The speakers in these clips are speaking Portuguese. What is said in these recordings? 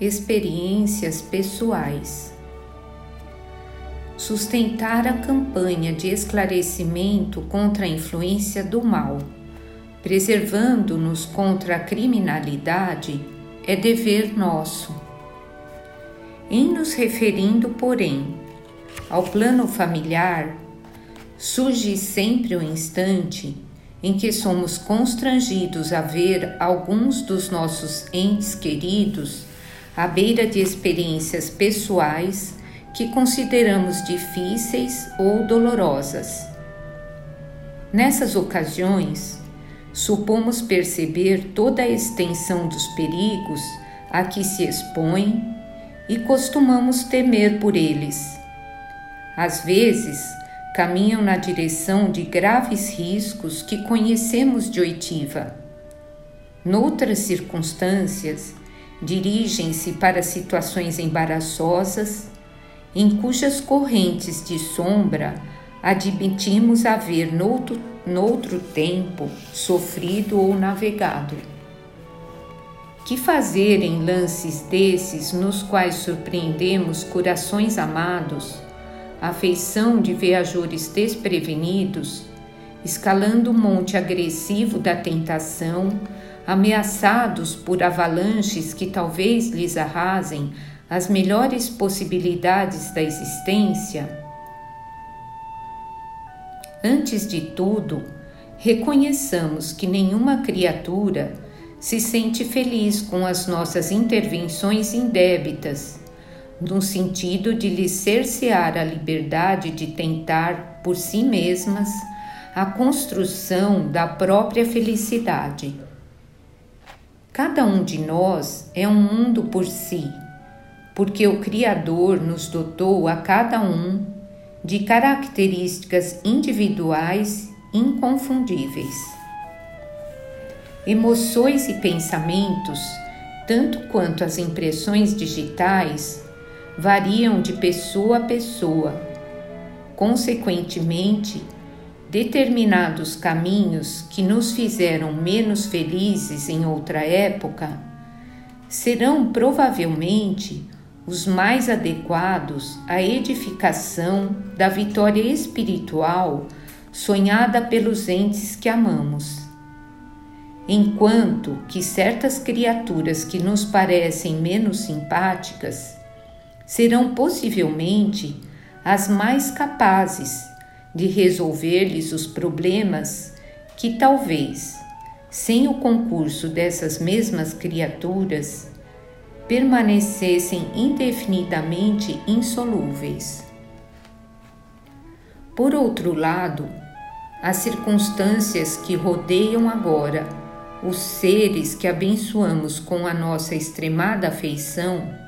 experiências pessoais. Sustentar a campanha de esclarecimento contra a influência do mal, preservando-nos contra a criminalidade, é dever nosso. Em nos referindo, porém, ao plano familiar, surge sempre o um instante em que somos constrangidos a ver alguns dos nossos entes queridos à beira de experiências pessoais que consideramos difíceis ou dolorosas. Nessas ocasiões, supomos perceber toda a extensão dos perigos a que se expõem e costumamos temer por eles. Às vezes, caminham na direção de graves riscos que conhecemos de oitiva. Noutras circunstâncias, dirigem-se para situações embaraçosas, em cujas correntes de sombra admitimos haver noutro, noutro tempo sofrido ou navegado. Que fazer em lances desses nos quais surpreendemos corações amados, afeição de viajores desprevenidos, escalando o monte agressivo da tentação, ameaçados por avalanches que talvez lhes arrasem as melhores possibilidades da existência? Antes de tudo, reconheçamos que nenhuma criatura se sente feliz com as nossas intervenções indébitas, no sentido de lhe cercear a liberdade de tentar por si mesmas a construção da própria felicidade. Cada um de nós é um mundo por si, porque o Criador nos dotou a cada um de características individuais inconfundíveis. Emoções e pensamentos, tanto quanto as impressões digitais, variam de pessoa a pessoa. Consequentemente, determinados caminhos que nos fizeram menos felizes em outra época serão provavelmente os mais adequados à edificação da vitória espiritual sonhada pelos entes que amamos. Enquanto que certas criaturas que nos parecem menos simpáticas serão possivelmente as mais capazes de resolver-lhes os problemas que talvez, sem o concurso dessas mesmas criaturas, permanecessem indefinidamente insolúveis. Por outro lado, as circunstâncias que rodeiam agora os seres que abençoamos com a nossa extremada afeição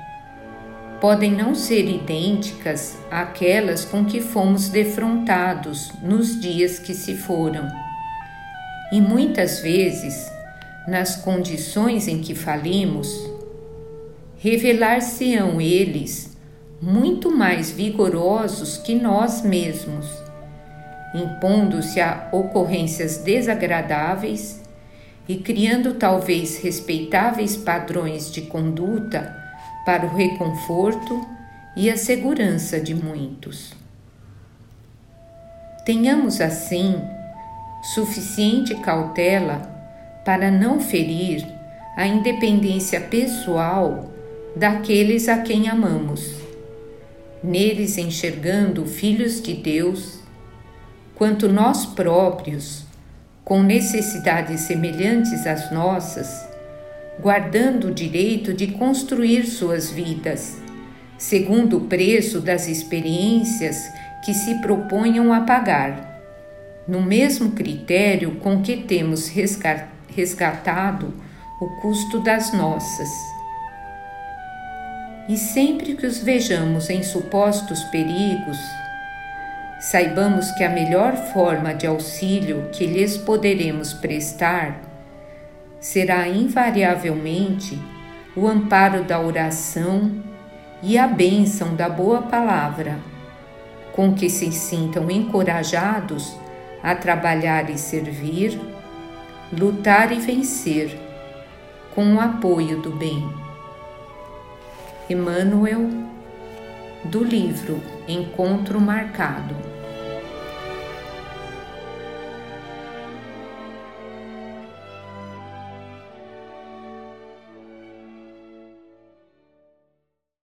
podem não ser idênticas àquelas com que fomos defrontados nos dias que se foram. E muitas vezes, nas condições em que falimos, revelar-se-ão eles muito mais vigorosos que nós mesmos, impondo-se a ocorrências desagradáveis e criando talvez respeitáveis padrões de conduta para o reconforto e a segurança de muitos. Tenhamos assim suficiente cautela para não ferir a independência pessoal daqueles a quem amamos, neles enxergando filhos de Deus, quanto nós próprios, com necessidades semelhantes às nossas, guardando o direito de construir suas vidas, segundo o preço das experiências que se proponham a pagar, no mesmo critério com que temos resgatado o custo das nossas. E sempre que os vejamos em supostos perigos, saibamos que a melhor forma de auxílio que lhes poderemos prestar será invariavelmente o amparo da oração e a bênção da boa palavra, com que se sintam encorajados a trabalhar e servir, lutar e vencer, com o apoio do bem. Emmanuel, do livro Encontro Marcado.